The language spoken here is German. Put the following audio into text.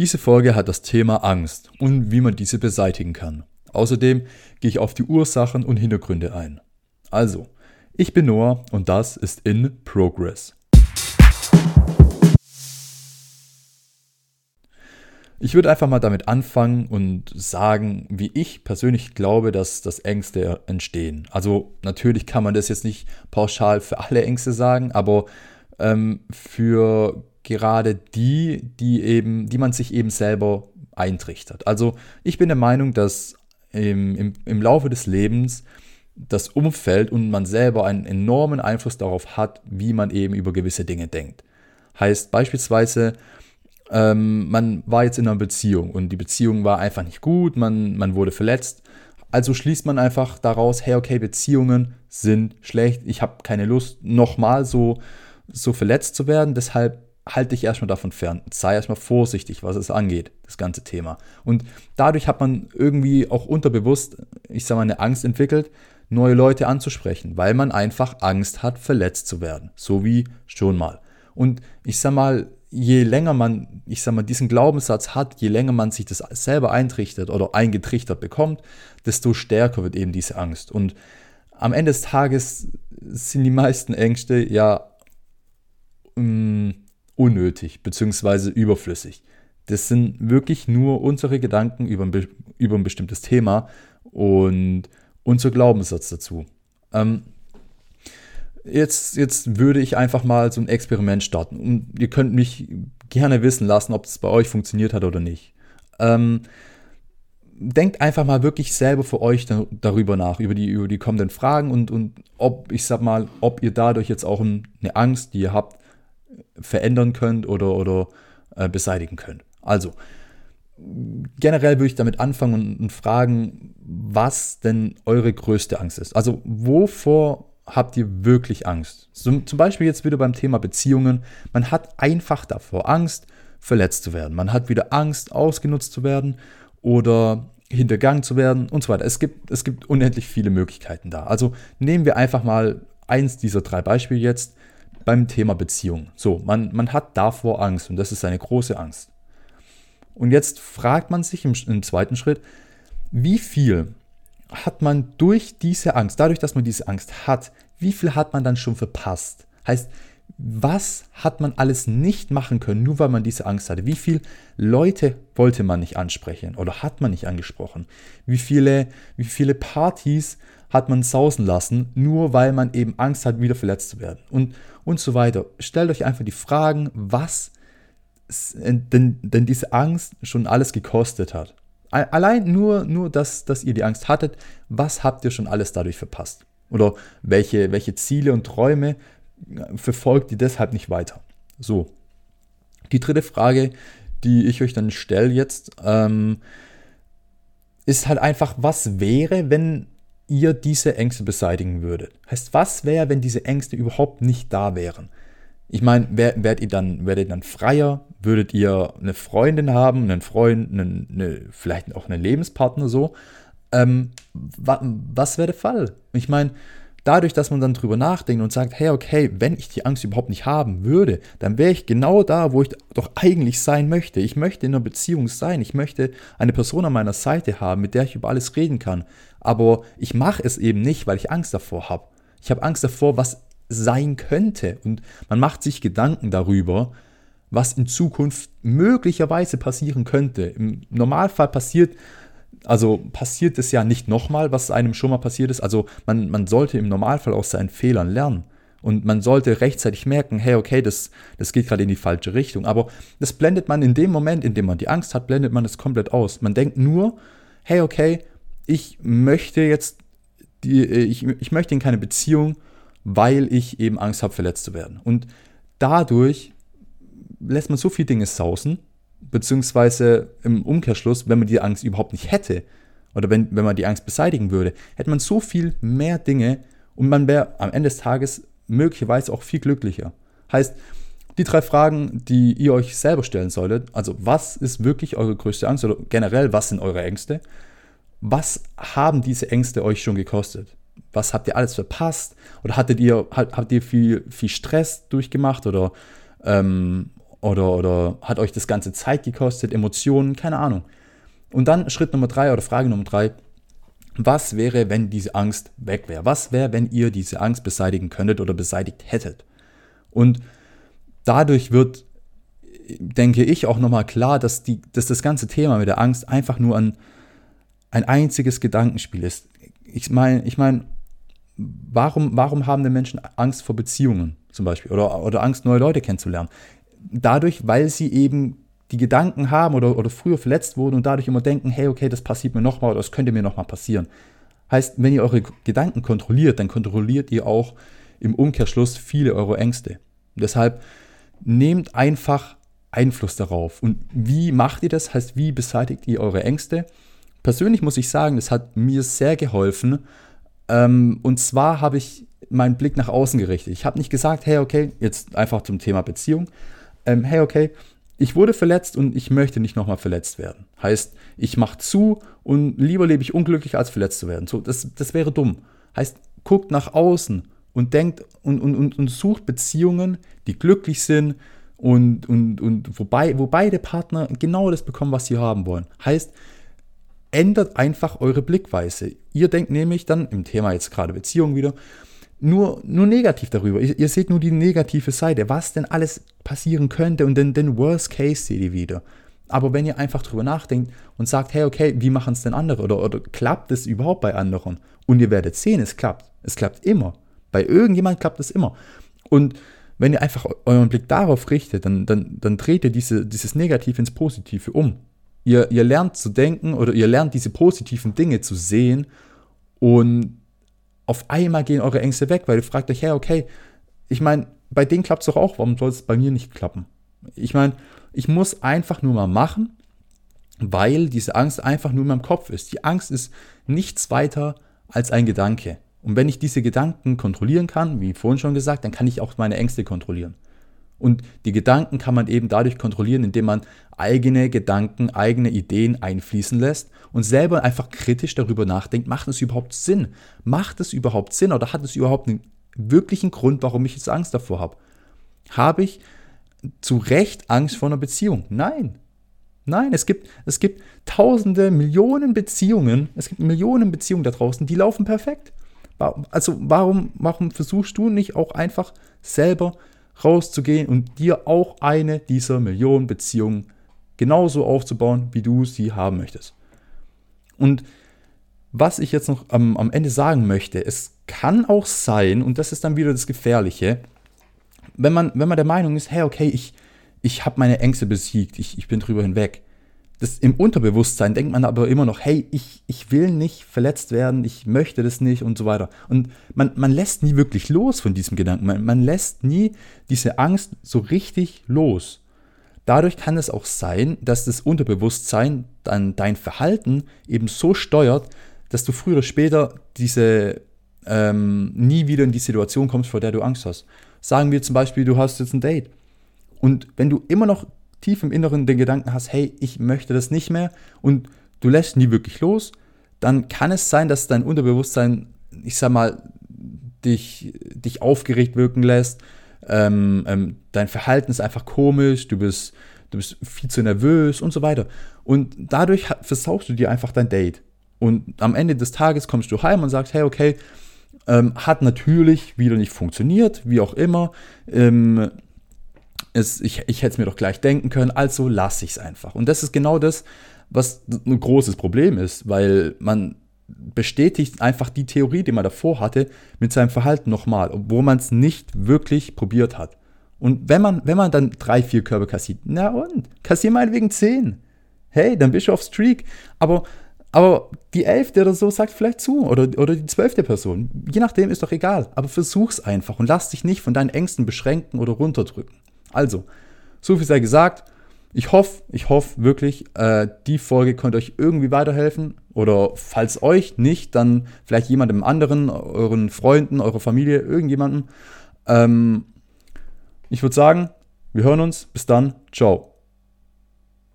Diese Folge hat das Thema Angst und wie man diese beseitigen kann. Außerdem gehe ich auf die Ursachen und Hintergründe ein. Also, ich bin Noah und das ist In Progress. Ich würde einfach mal damit anfangen und sagen, wie ich persönlich glaube, dass, dass Ängste entstehen. Also natürlich kann man das jetzt nicht pauschal für alle Ängste sagen, aber ähm, für gerade die, die eben, die man sich eben selber eintrichtert. Also ich bin der Meinung, dass im, im, im Laufe des Lebens das Umfeld und man selber einen enormen Einfluss darauf hat, wie man eben über gewisse Dinge denkt. Heißt beispielsweise, ähm, man war jetzt in einer Beziehung und die Beziehung war einfach nicht gut, man, man wurde verletzt. Also schließt man einfach daraus, hey, okay, Beziehungen sind schlecht, ich habe keine Lust, nochmal so, so verletzt zu werden, deshalb halte dich erstmal davon fern. Sei erstmal vorsichtig, was es angeht, das ganze Thema. Und dadurch hat man irgendwie auch unterbewusst, ich sage mal, eine Angst entwickelt, neue Leute anzusprechen, weil man einfach Angst hat, verletzt zu werden. So wie schon mal. Und ich sage mal, je länger man, ich sag mal, diesen Glaubenssatz hat, je länger man sich das selber eintrichtert oder eingetrichtert bekommt, desto stärker wird eben diese Angst. Und am Ende des Tages sind die meisten Ängste ja um, unnötig bzw. überflüssig. Das sind wirklich nur unsere Gedanken über ein, über ein bestimmtes Thema und unser Glaubenssatz dazu. Ähm, jetzt, jetzt würde ich einfach mal so ein Experiment starten. Und ihr könnt mich gerne wissen lassen, ob es bei euch funktioniert hat oder nicht. Ähm, denkt einfach mal wirklich selber für euch darüber nach, über die, über die kommenden Fragen und, und ob, ich sag mal, ob ihr dadurch jetzt auch eine Angst, die ihr habt, verändern könnt oder, oder äh, beseitigen könnt. Also, generell würde ich damit anfangen und, und fragen, was denn eure größte Angst ist. Also, wovor habt ihr wirklich Angst? Zum, zum Beispiel jetzt wieder beim Thema Beziehungen. Man hat einfach davor Angst, verletzt zu werden. Man hat wieder Angst, ausgenutzt zu werden oder hintergangen zu werden und so weiter. Es gibt, es gibt unendlich viele Möglichkeiten da. Also nehmen wir einfach mal eins dieser drei Beispiele jetzt beim Thema Beziehung. So, man, man hat davor Angst und das ist eine große Angst. Und jetzt fragt man sich im, im zweiten Schritt, wie viel hat man durch diese Angst, dadurch, dass man diese Angst hat, wie viel hat man dann schon verpasst? Heißt, was hat man alles nicht machen können, nur weil man diese Angst hatte? Wie viele Leute wollte man nicht ansprechen oder hat man nicht angesprochen? Wie viele, wie viele Partys hat man sausen lassen, nur weil man eben Angst hat, wieder verletzt zu werden? Und, und so weiter. Stellt euch einfach die Fragen, was denn, denn diese Angst schon alles gekostet hat. Allein nur, nur dass, dass ihr die Angst hattet, was habt ihr schon alles dadurch verpasst? Oder welche, welche Ziele und Träume äh, verfolgt ihr deshalb nicht weiter? So. Die dritte Frage, die ich euch dann stelle jetzt, ähm, ist halt einfach, was wäre, wenn ihr diese Ängste beseitigen würdet? Heißt, was wäre, wenn diese Ängste überhaupt nicht da wären? Ich meine, werdet ihr dann, werdet ihr dann freier? Würdet ihr eine Freundin haben, einen Freund, einen, eine, vielleicht auch einen Lebenspartner so? Ähm, wa, was wäre der Fall? Ich meine, dadurch, dass man dann drüber nachdenkt und sagt, hey, okay, wenn ich die Angst überhaupt nicht haben würde, dann wäre ich genau da, wo ich doch eigentlich sein möchte. Ich möchte in einer Beziehung sein. Ich möchte eine Person an meiner Seite haben, mit der ich über alles reden kann. Aber ich mache es eben nicht, weil ich Angst davor habe. Ich habe Angst davor, was sein könnte. Und man macht sich Gedanken darüber, was in Zukunft möglicherweise passieren könnte. Im Normalfall passiert, also passiert es ja nicht nochmal, was einem schon mal passiert ist. Also man, man sollte im Normalfall aus seinen Fehlern lernen. Und man sollte rechtzeitig merken, hey, okay, das, das geht gerade in die falsche Richtung. Aber das blendet man in dem Moment, in dem man die Angst hat, blendet man das komplett aus. Man denkt nur, hey, okay, ich möchte jetzt, die, ich, ich möchte in keine Beziehung, weil ich eben Angst habe, verletzt zu werden. Und dadurch lässt man so viele Dinge sausen, beziehungsweise im Umkehrschluss, wenn man die Angst überhaupt nicht hätte, oder wenn, wenn man die Angst beseitigen würde, hätte man so viel mehr Dinge und man wäre am Ende des Tages möglicherweise auch viel glücklicher. Heißt, die drei Fragen, die ihr euch selber stellen solltet, also was ist wirklich eure größte Angst oder generell, was sind eure Ängste? Was haben diese Ängste euch schon gekostet? was habt ihr alles verpasst? Oder hattet ihr, habt ihr viel, viel Stress durchgemacht? Oder ähm, oder, oder hat euch das ganze Zeit gekostet, Emotionen, keine Ahnung. Und dann Schritt Nummer drei oder Frage Nummer drei. Was wäre, wenn diese Angst weg wäre? Was wäre, wenn ihr diese Angst beseitigen könntet oder beseitigt hättet? Und dadurch wird, denke ich, auch nochmal klar, dass, die, dass das ganze Thema mit der Angst einfach nur ein, ein einziges Gedankenspiel ist. Ich meine, ich mein, warum, warum haben denn Menschen Angst vor Beziehungen zum Beispiel oder, oder Angst, neue Leute kennenzulernen? Dadurch, weil sie eben die Gedanken haben oder, oder früher verletzt wurden und dadurch immer denken, hey, okay, das passiert mir nochmal oder das könnte mir nochmal passieren. Heißt, wenn ihr eure Gedanken kontrolliert, dann kontrolliert ihr auch im Umkehrschluss viele eure Ängste. Deshalb nehmt einfach Einfluss darauf. Und wie macht ihr das? Heißt, wie beseitigt ihr eure Ängste? Persönlich muss ich sagen, das hat mir sehr geholfen. Ähm, und zwar habe ich meinen Blick nach außen gerichtet. Ich habe nicht gesagt, hey, okay, jetzt einfach zum Thema Beziehung. Ähm, hey, okay, ich wurde verletzt und ich möchte nicht nochmal verletzt werden. Heißt, ich mache zu und lieber lebe ich unglücklich, als verletzt zu werden. So, das, das wäre dumm. Heißt, guckt nach außen und denkt und, und, und, und sucht Beziehungen, die glücklich sind und, und, und wobei, wo beide Partner genau das bekommen, was sie haben wollen. Heißt, ändert einfach eure Blickweise. Ihr denkt nämlich dann, im Thema jetzt gerade Beziehung wieder, nur, nur negativ darüber. Ihr, ihr, seht nur die negative Seite, was denn alles passieren könnte und den, den Worst Case seht ihr wieder. Aber wenn ihr einfach drüber nachdenkt und sagt, hey, okay, wie machen es denn andere? Oder, oder klappt es überhaupt bei anderen? Und ihr werdet sehen, es klappt. Es klappt immer. Bei irgendjemand klappt es immer. Und wenn ihr einfach euren Blick darauf richtet, dann, dann, dann dreht ihr diese, dieses Negative ins Positive um. Ihr, ihr lernt zu denken oder ihr lernt diese positiven Dinge zu sehen und auf einmal gehen eure Ängste weg, weil ihr fragt euch, hey, okay, ich meine, bei denen klappt es doch auch, warum soll es bei mir nicht klappen? Ich meine, ich muss einfach nur mal machen, weil diese Angst einfach nur in meinem Kopf ist. Die Angst ist nichts weiter als ein Gedanke. Und wenn ich diese Gedanken kontrollieren kann, wie vorhin schon gesagt, dann kann ich auch meine Ängste kontrollieren. Und die Gedanken kann man eben dadurch kontrollieren, indem man eigene Gedanken, eigene Ideen einfließen lässt und selber einfach kritisch darüber nachdenkt, macht es überhaupt Sinn? Macht es überhaupt Sinn oder hat es überhaupt einen wirklichen Grund, warum ich jetzt Angst davor habe? Habe ich zu Recht Angst vor einer Beziehung? Nein. Nein, es gibt, es gibt tausende, Millionen Beziehungen, es gibt Millionen Beziehungen da draußen, die laufen perfekt. Also warum, warum versuchst du nicht auch einfach selber rauszugehen und dir auch eine dieser Millionen Beziehungen genauso aufzubauen, wie du sie haben möchtest. Und was ich jetzt noch am, am Ende sagen möchte, es kann auch sein, und das ist dann wieder das Gefährliche, wenn man, wenn man der Meinung ist, hey, okay, ich, ich habe meine Ängste besiegt, ich, ich bin drüber hinweg, das im Unterbewusstsein denkt man aber immer noch, hey, ich, ich will nicht verletzt werden, ich möchte das nicht und so weiter. Und man, man lässt nie wirklich los von diesem Gedanken. Man, man lässt nie diese Angst so richtig los. Dadurch kann es auch sein, dass das Unterbewusstsein dann dein Verhalten eben so steuert, dass du früher oder später diese ähm, nie wieder in die Situation kommst, vor der du Angst hast. Sagen wir zum Beispiel, du hast jetzt ein Date. Und wenn du immer noch tief im Inneren den Gedanken hast, hey, ich möchte das nicht mehr und du lässt nie wirklich los, dann kann es sein, dass dein Unterbewusstsein, ich sag mal, dich, dich aufgeregt wirken lässt. Ähm, ähm, dein Verhalten ist einfach komisch, du bist, du bist viel zu nervös und so weiter. Und dadurch versaust du dir einfach dein Date. Und am Ende des Tages kommst du heim und sagst, hey, okay, ähm, hat natürlich wieder nicht funktioniert, wie auch immer. Ähm, es, ich, ich hätte es mir doch gleich denken können, also lasse ich es einfach. Und das ist genau das, was ein großes Problem ist, weil man bestätigt einfach die Theorie, die man davor hatte, mit seinem Verhalten nochmal, obwohl man es nicht wirklich probiert hat. Und wenn man, wenn man dann drei, vier Körbe kassiert, na und? Kassier meinetwegen zehn. Hey, dann bist du auf Streak. Aber, aber die elfte oder so sagt vielleicht zu. Oder, oder die zwölfte Person. Je nachdem ist doch egal. Aber versuch's einfach und lass dich nicht von deinen Ängsten beschränken oder runterdrücken. Also, so viel sei gesagt. Ich hoffe, ich hoffe wirklich, äh, die Folge konnte euch irgendwie weiterhelfen. Oder falls euch nicht, dann vielleicht jemandem anderen, euren Freunden, eurer Familie, irgendjemandem. Ähm, ich würde sagen, wir hören uns. Bis dann. Ciao.